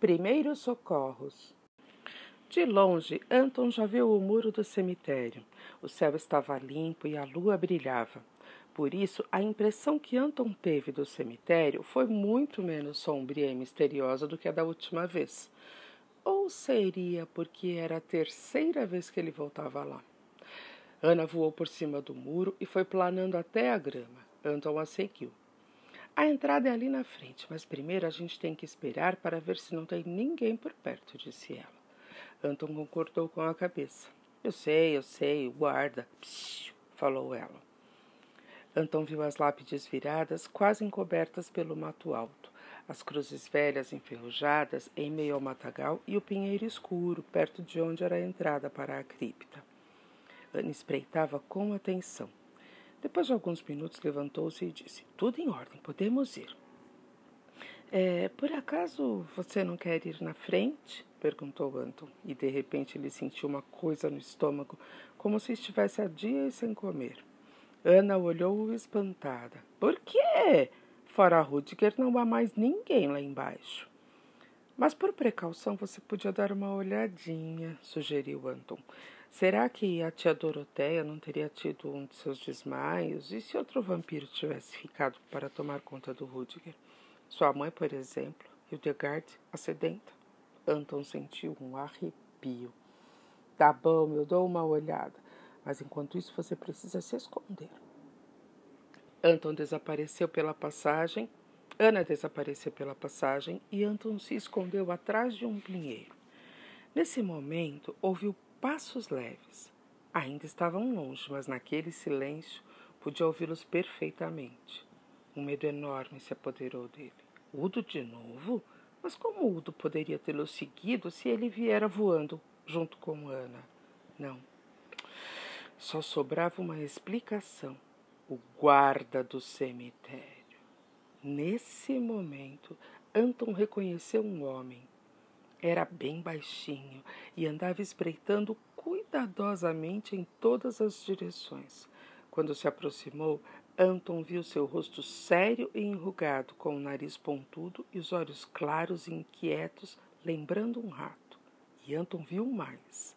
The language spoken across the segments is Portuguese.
Primeiros socorros. De longe, Anton já viu o muro do cemitério. O céu estava limpo e a lua brilhava. Por isso, a impressão que Anton teve do cemitério foi muito menos sombria e misteriosa do que a da última vez. Ou seria porque era a terceira vez que ele voltava lá? Ana voou por cima do muro e foi planando até a grama. Anton a seguiu. A entrada é ali na frente, mas primeiro a gente tem que esperar para ver se não tem ninguém por perto, disse ela. Anton concordou com a cabeça. Eu sei, eu sei, guarda, Psiu, falou ela. Anton viu as lápides viradas, quase encobertas pelo mato alto, as cruzes velhas enferrujadas em meio ao matagal e o pinheiro escuro, perto de onde era a entrada para a cripta. Ana espreitava com atenção. Depois de alguns minutos, levantou-se e disse: Tudo em ordem, podemos ir. É, por acaso você não quer ir na frente? perguntou Anton, e de repente ele sentiu uma coisa no estômago, como se estivesse há dias sem comer. Ana olhou-o espantada. Por quê? Fora Rudiger não há mais ninguém lá embaixo. Mas por precaução você podia dar uma olhadinha, sugeriu Anton. Será que a tia Doroteia não teria tido um de seus desmaios? E se outro vampiro tivesse ficado para tomar conta do Rudiger? Sua mãe, por exemplo, Hildegard, a sedenta? Anton sentiu um arrepio. Tá bom, eu dou uma olhada, mas enquanto isso você precisa se esconder. Anton desapareceu pela passagem, Ana desapareceu pela passagem e Anton se escondeu atrás de um pinheiro. Nesse momento, ouviu passos leves. Ainda estavam longe, mas naquele silêncio podia ouvi-los perfeitamente. Um medo enorme se apoderou dele. Udo de novo? Mas como Udo poderia tê-lo seguido se ele viera voando junto com Ana? Não. Só sobrava uma explicação: o guarda do cemitério. Nesse momento, Anton reconheceu um homem era bem baixinho e andava espreitando cuidadosamente em todas as direções. Quando se aproximou, Anton viu seu rosto sério e enrugado, com o nariz pontudo e os olhos claros e inquietos, lembrando um rato. E Anton viu mais.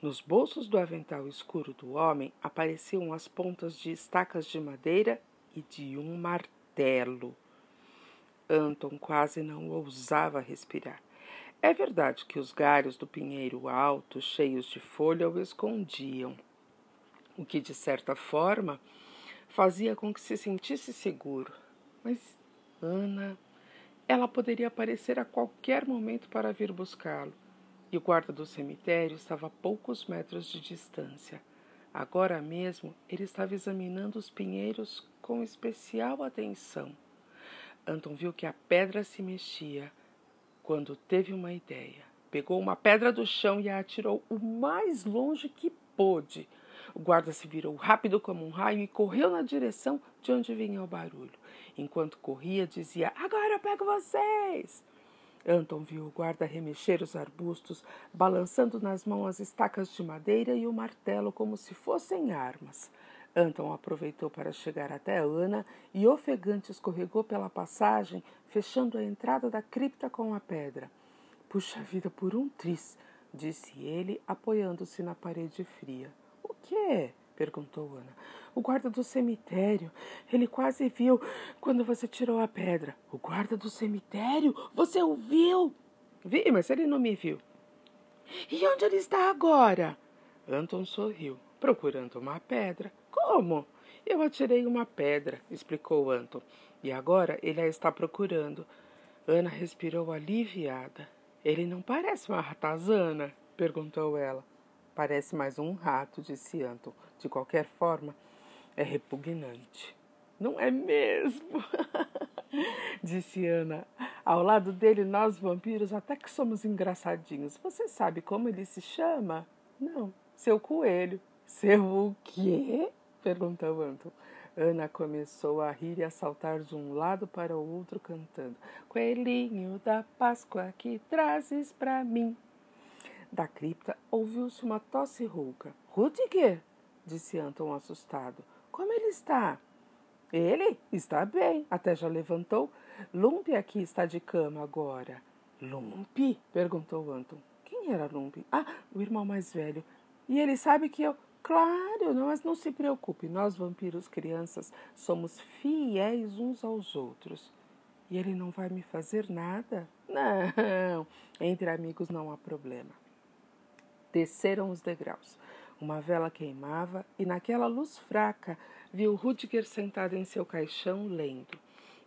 Nos bolsos do avental escuro do homem apareciam as pontas de estacas de madeira e de um martelo. Anton quase não ousava respirar. É verdade que os galhos do pinheiro alto, cheios de folha, o escondiam, o que, de certa forma, fazia com que se sentisse seguro. Mas Ana, ela poderia aparecer a qualquer momento para vir buscá-lo, e o guarda do cemitério estava a poucos metros de distância. Agora mesmo ele estava examinando os pinheiros com especial atenção. Anton viu que a pedra se mexia quando teve uma ideia. Pegou uma pedra do chão e a atirou o mais longe que pôde. O guarda se virou rápido como um raio e correu na direção de onde vinha o barulho. Enquanto corria, dizia: Agora eu pego vocês! Anton viu o guarda remexer os arbustos, balançando nas mãos as estacas de madeira e o martelo como se fossem armas. Anton aproveitou para chegar até Ana e ofegante escorregou pela passagem, fechando a entrada da cripta com a pedra. Puxa vida, por um tris, disse ele, apoiando-se na parede fria. O quê? perguntou Ana. O guarda do cemitério. Ele quase viu quando você tirou a pedra. O guarda do cemitério? Você o viu? Vi, mas ele não me viu. E onde ele está agora? Anton sorriu, procurando uma pedra. Como? Eu atirei uma pedra, explicou Anton, e agora ele a está procurando. Ana respirou aliviada. Ele não parece uma ratazana? perguntou ela. Parece mais um rato, disse Anton. De qualquer forma, é repugnante. Não é mesmo? disse Ana. Ao lado dele, nós vampiros até que somos engraçadinhos. Você sabe como ele se chama? Não, seu coelho. Seu o quê? perguntou Anton. Ana começou a rir e a saltar de um lado para o outro, cantando: Coelhinho da Páscoa que trazes para mim. Da cripta ouviu-se uma tosse rouca. Rudiger, disse Anton assustado. Como ele está? Ele está bem, até já levantou. Lumpe aqui está de cama agora. Lump? perguntou Anton. Quem era Lump? Ah, o irmão mais velho. E ele sabe que eu. Claro, mas não se preocupe, nós vampiros crianças somos fiéis uns aos outros. E ele não vai me fazer nada? Não, entre amigos não há problema. Desceram os degraus. Uma vela queimava e naquela luz fraca viu Rudiger sentado em seu caixão lendo.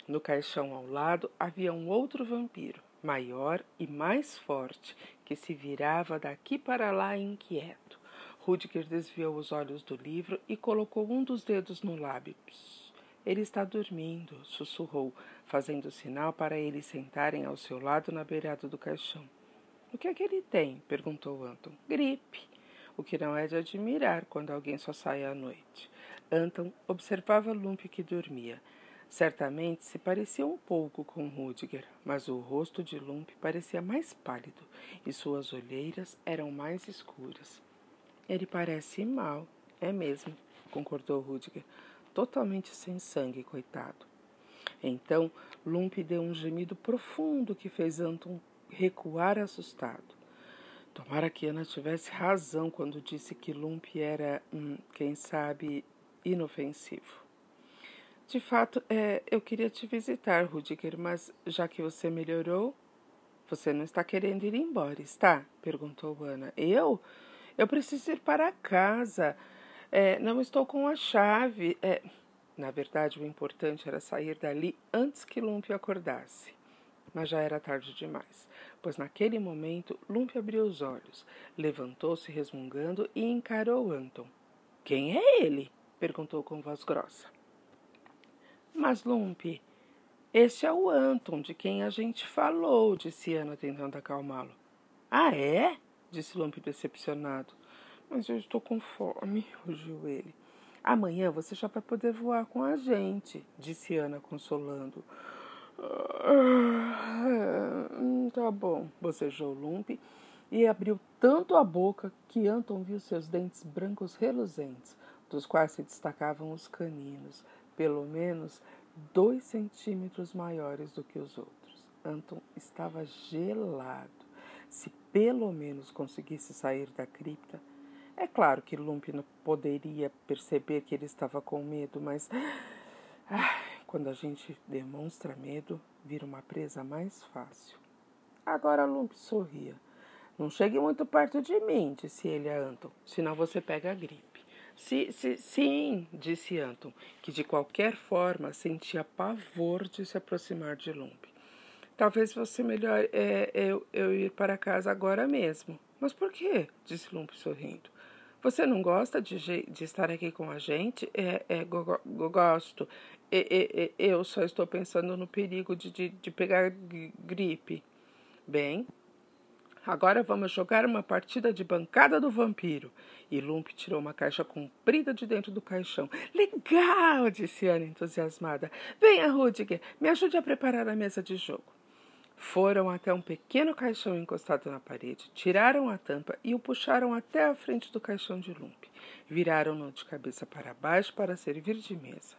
No caixão ao lado havia um outro vampiro, maior e mais forte, que se virava daqui para lá inquieto. Rudiger desviou os olhos do livro e colocou um dos dedos no lábio. Ele está dormindo, sussurrou, fazendo sinal para eles sentarem ao seu lado na beirada do caixão. O que é que ele tem? perguntou Anton. Gripe. O que não é de admirar quando alguém só sai à noite. Anton observava Lump que dormia. Certamente se parecia um pouco com Rudiger, mas o rosto de Lump parecia mais pálido e suas olheiras eram mais escuras. Ele parece mal, é mesmo, concordou Rudiger, totalmente sem sangue, coitado. Então Lump deu um gemido profundo que fez Anton recuar assustado. Tomara que Ana tivesse razão quando disse que Lump era, hum, quem sabe, inofensivo. De fato, é, eu queria te visitar, Rudiger, mas já que você melhorou, você não está querendo ir embora, está? perguntou Ana. Eu? Eu preciso ir para casa. É, não estou com a chave. É, na verdade, o importante era sair dali antes que Lump acordasse. Mas já era tarde demais, pois naquele momento Lump abriu os olhos, levantou-se resmungando e encarou Anton. Quem é ele? perguntou com voz grossa. Mas, Lump, este é o Anton de quem a gente falou, disse Ana tentando acalmá-lo. Ah, é? Disse Lump decepcionado. Mas eu estou com fome, rugiu ele. Amanhã você já vai poder voar com a gente, disse Ana consolando. Ah, tá bom, bocejou Lump e abriu tanto a boca que Anton viu seus dentes brancos reluzentes, dos quais se destacavam os caninos, pelo menos dois centímetros maiores do que os outros. Anton estava gelado. Se pelo menos conseguisse sair da cripta. É claro que Lump não poderia perceber que ele estava com medo, mas ah, quando a gente demonstra medo, vira uma presa mais fácil. Agora Lump sorria. Não chegue muito perto de mim, disse ele a Anton, senão você pega a gripe. Si, si, sim, disse Anton, que de qualquer forma sentia pavor de se aproximar de Lump. Talvez fosse melhor é, eu, eu ir para casa agora mesmo. Mas por quê? disse Lump sorrindo. Você não gosta de, de estar aqui com a gente? É, é go, go, gosto. É, é, eu só estou pensando no perigo de, de, de pegar gripe. Bem, agora vamos jogar uma partida de bancada do vampiro. E Lump tirou uma caixa comprida de dentro do caixão. Legal! disse Ana entusiasmada. Venha, Rudiger, me ajude a preparar a mesa de jogo. Foram até um pequeno caixão encostado na parede, tiraram a tampa e o puxaram até a frente do caixão de Lump. Viraram-no de cabeça para baixo para servir de mesa.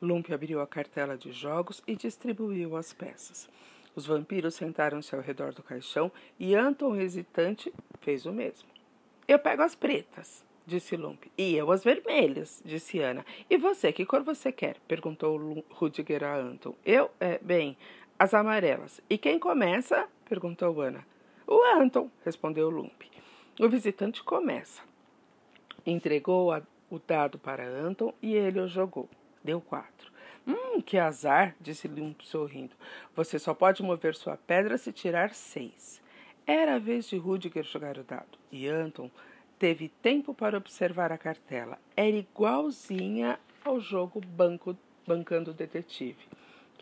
Lump abriu a cartela de jogos e distribuiu as peças. Os vampiros sentaram-se ao redor do caixão e Anton, hesitante, fez o mesmo. Eu pego as pretas, disse Lump. E eu as vermelhas, disse Ana. E você, que cor você quer? perguntou Rudiger a Anton. Eu, é, bem, as amarelas. E quem começa? perguntou Ana. O Anton, respondeu Lump. O visitante começa. Entregou a, o dado para Anton e ele o jogou. Deu quatro. Hum, que azar, disse Lump sorrindo. Você só pode mover sua pedra se tirar seis. Era a vez de Rudiger jogar o dado, e Anton teve tempo para observar a cartela. Era igualzinha ao jogo banco, Bancando o Detetive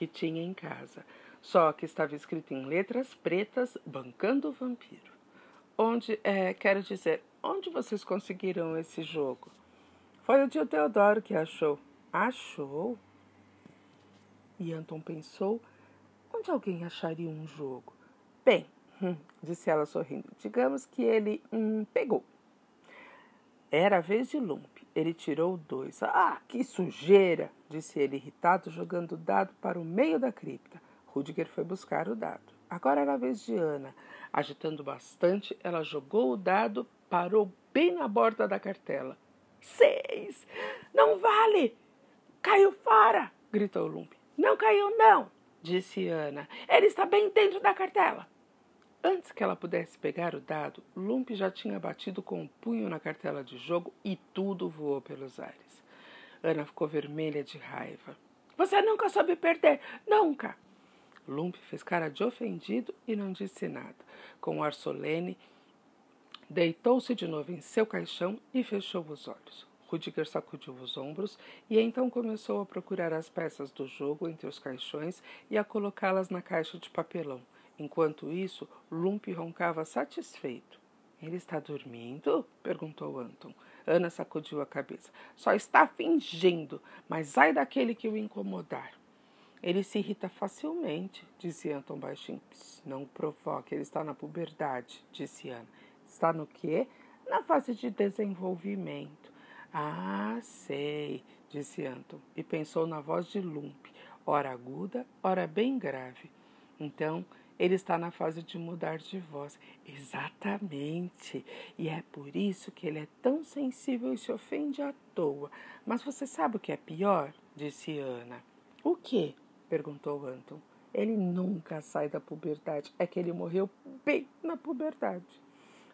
que tinha em casa só que estava escrito em letras pretas, bancando o vampiro. Onde, é, quero dizer, onde vocês conseguiram esse jogo? Foi o tio Teodoro que achou. Achou? E Anton pensou, onde alguém acharia um jogo? Bem, hum, disse ela sorrindo, digamos que ele hum, pegou. Era a vez de Lump. Ele tirou dois. Ah, que sujeira! disse ele irritado, jogando o dado para o meio da cripta. Rudiger foi buscar o dado. Agora era a vez de Ana. Agitando bastante, ela jogou o dado, parou bem na borda da cartela. Seis! Não vale! Caiu fora! gritou Lump. Não caiu, não! disse Ana. Ele está bem dentro da cartela. Antes que ela pudesse pegar o dado, Lump já tinha batido com o um punho na cartela de jogo e tudo voou pelos ares. Ana ficou vermelha de raiva. Você nunca soube perder, nunca! Lump fez cara de ofendido e não disse nada. Com um ar solene, deitou-se de novo em seu caixão e fechou os olhos. Rudiger sacudiu os ombros e então começou a procurar as peças do jogo entre os caixões e a colocá-las na caixa de papelão. Enquanto isso, Lump roncava satisfeito. Ele está dormindo? perguntou Anton. Ana sacudiu a cabeça. Só está fingindo, mas ai daquele que o incomodar. Ele se irrita facilmente, disse Anton baixinho. Não provoque, ele está na puberdade, disse Ana. Está no quê? Na fase de desenvolvimento. Ah, sei, disse Anton, e pensou na voz de Lump, ora aguda, ora bem grave. Então, ele está na fase de mudar de voz. Exatamente. E é por isso que ele é tão sensível e se ofende à toa. Mas você sabe o que é pior? disse Ana. O que? Perguntou Anton. Ele nunca sai da puberdade. É que ele morreu bem na puberdade.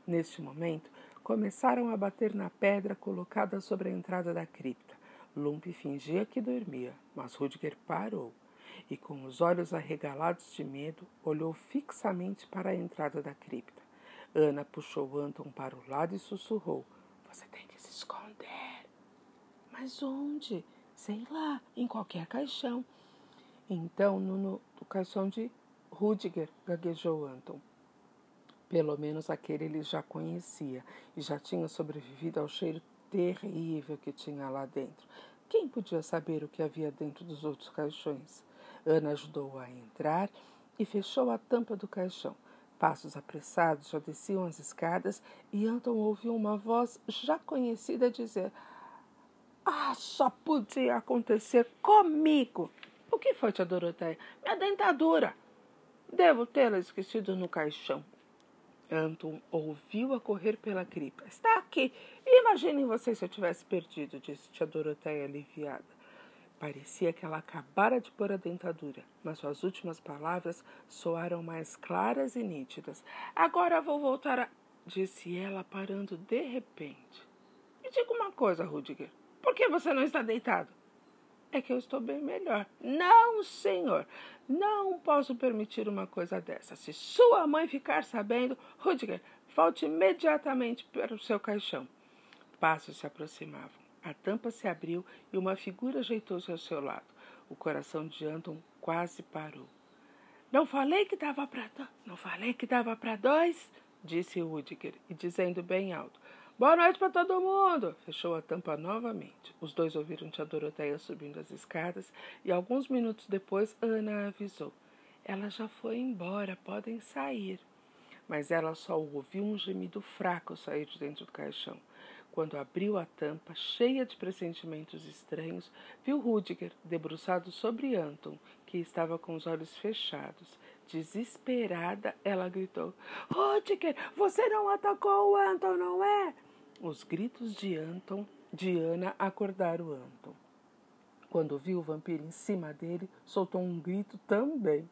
Neste momento, começaram a bater na pedra colocada sobre a entrada da cripta. Lump fingia que dormia, mas Rudger parou e, com os olhos arregalados de medo, olhou fixamente para a entrada da cripta. Ana puxou Anton para o lado e sussurrou: Você tem que se esconder. Mas onde? Sei lá, em qualquer caixão. Então, no, no, de Rudiger, gaguejou Anton. Pelo menos aquele ele já conhecia e já tinha sobrevivido ao cheiro terrível que tinha lá dentro. Quem podia saber o que havia dentro dos outros caixões? Ana ajudou-a a entrar e fechou a tampa do caixão. Passos apressados já desciam as escadas e Anton ouviu uma voz já conhecida dizer: Ah, só podia acontecer comigo! O que foi, tia Doroteia? Minha dentadura! Devo tê-la esquecido no caixão. Anton ouviu-a correr pela cripta. Está aqui! Imaginem vocês se eu tivesse perdido, disse tia Doroteia aliviada. Parecia que ela acabara de pôr a dentadura, mas suas últimas palavras soaram mais claras e nítidas. Agora vou voltar a. disse ela, parando de repente. Me diga uma coisa, Rudiger. Por que você não está deitado? É que eu estou bem melhor. Não, senhor. Não posso permitir uma coisa dessa. Se sua mãe ficar sabendo, Rudiger, volte imediatamente para o seu caixão. Passos se aproximavam. A tampa se abriu e uma figura ajeitou-se ao seu lado. O coração de Anton quase parou. Não falei que dava para não falei que dava para dois, disse Rudiger, e dizendo bem alto: Boa noite para todo mundo! Fechou a tampa novamente. Os dois ouviram tia Doroteia subindo as escadas e alguns minutos depois Ana avisou: Ela já foi embora, podem sair. Mas ela só ouviu um gemido fraco sair de dentro do caixão. Quando abriu a tampa, cheia de pressentimentos estranhos, viu Rudiger debruçado sobre Anton, que estava com os olhos fechados. Desesperada, ela gritou: Rudiger, você não atacou o Anton, não é? Os gritos de Anton, de Ana, acordaram Anton. Quando viu o vampiro em cima dele, soltou um grito também.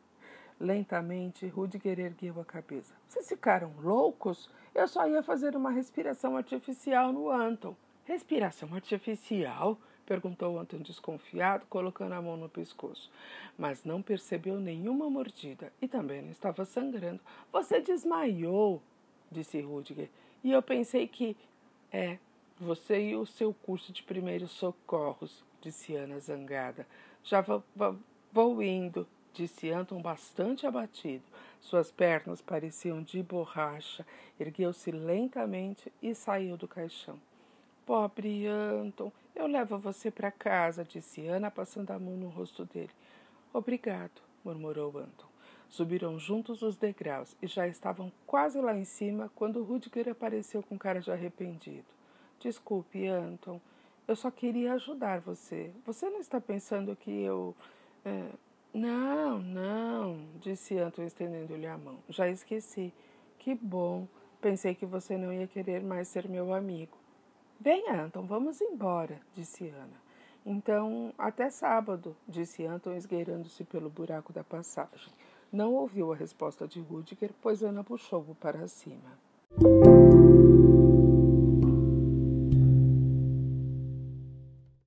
Lentamente, Rudiger ergueu a cabeça. Vocês ficaram loucos? Eu só ia fazer uma respiração artificial no Anton. Respiração artificial? perguntou Anton desconfiado, colocando a mão no pescoço. Mas não percebeu nenhuma mordida e também não estava sangrando. Você desmaiou, disse Rudiger. E eu pensei que. É, você e o seu curso de primeiros socorros, disse Ana zangada. Já vou, indo disse Anton bastante abatido. Suas pernas pareciam de borracha. Ergueu-se lentamente e saiu do caixão. Pobre Anton, eu levo você para casa, disse Ana, passando a mão no rosto dele. Obrigado, murmurou Anton. Subiram juntos os degraus e já estavam quase lá em cima quando Rudiger apareceu com cara de arrependido. Desculpe, Anton. Eu só queria ajudar você. Você não está pensando que eu. É, Não, não, disse Anton estendendo-lhe a mão. Já esqueci. Que bom. Pensei que você não ia querer mais ser meu amigo. Venha, Anton, vamos embora, disse Ana. Então, até sábado, disse Anton, esgueirando-se pelo buraco da passagem. Não ouviu a resposta de Rudiger, pois Ana puxou-o para cima.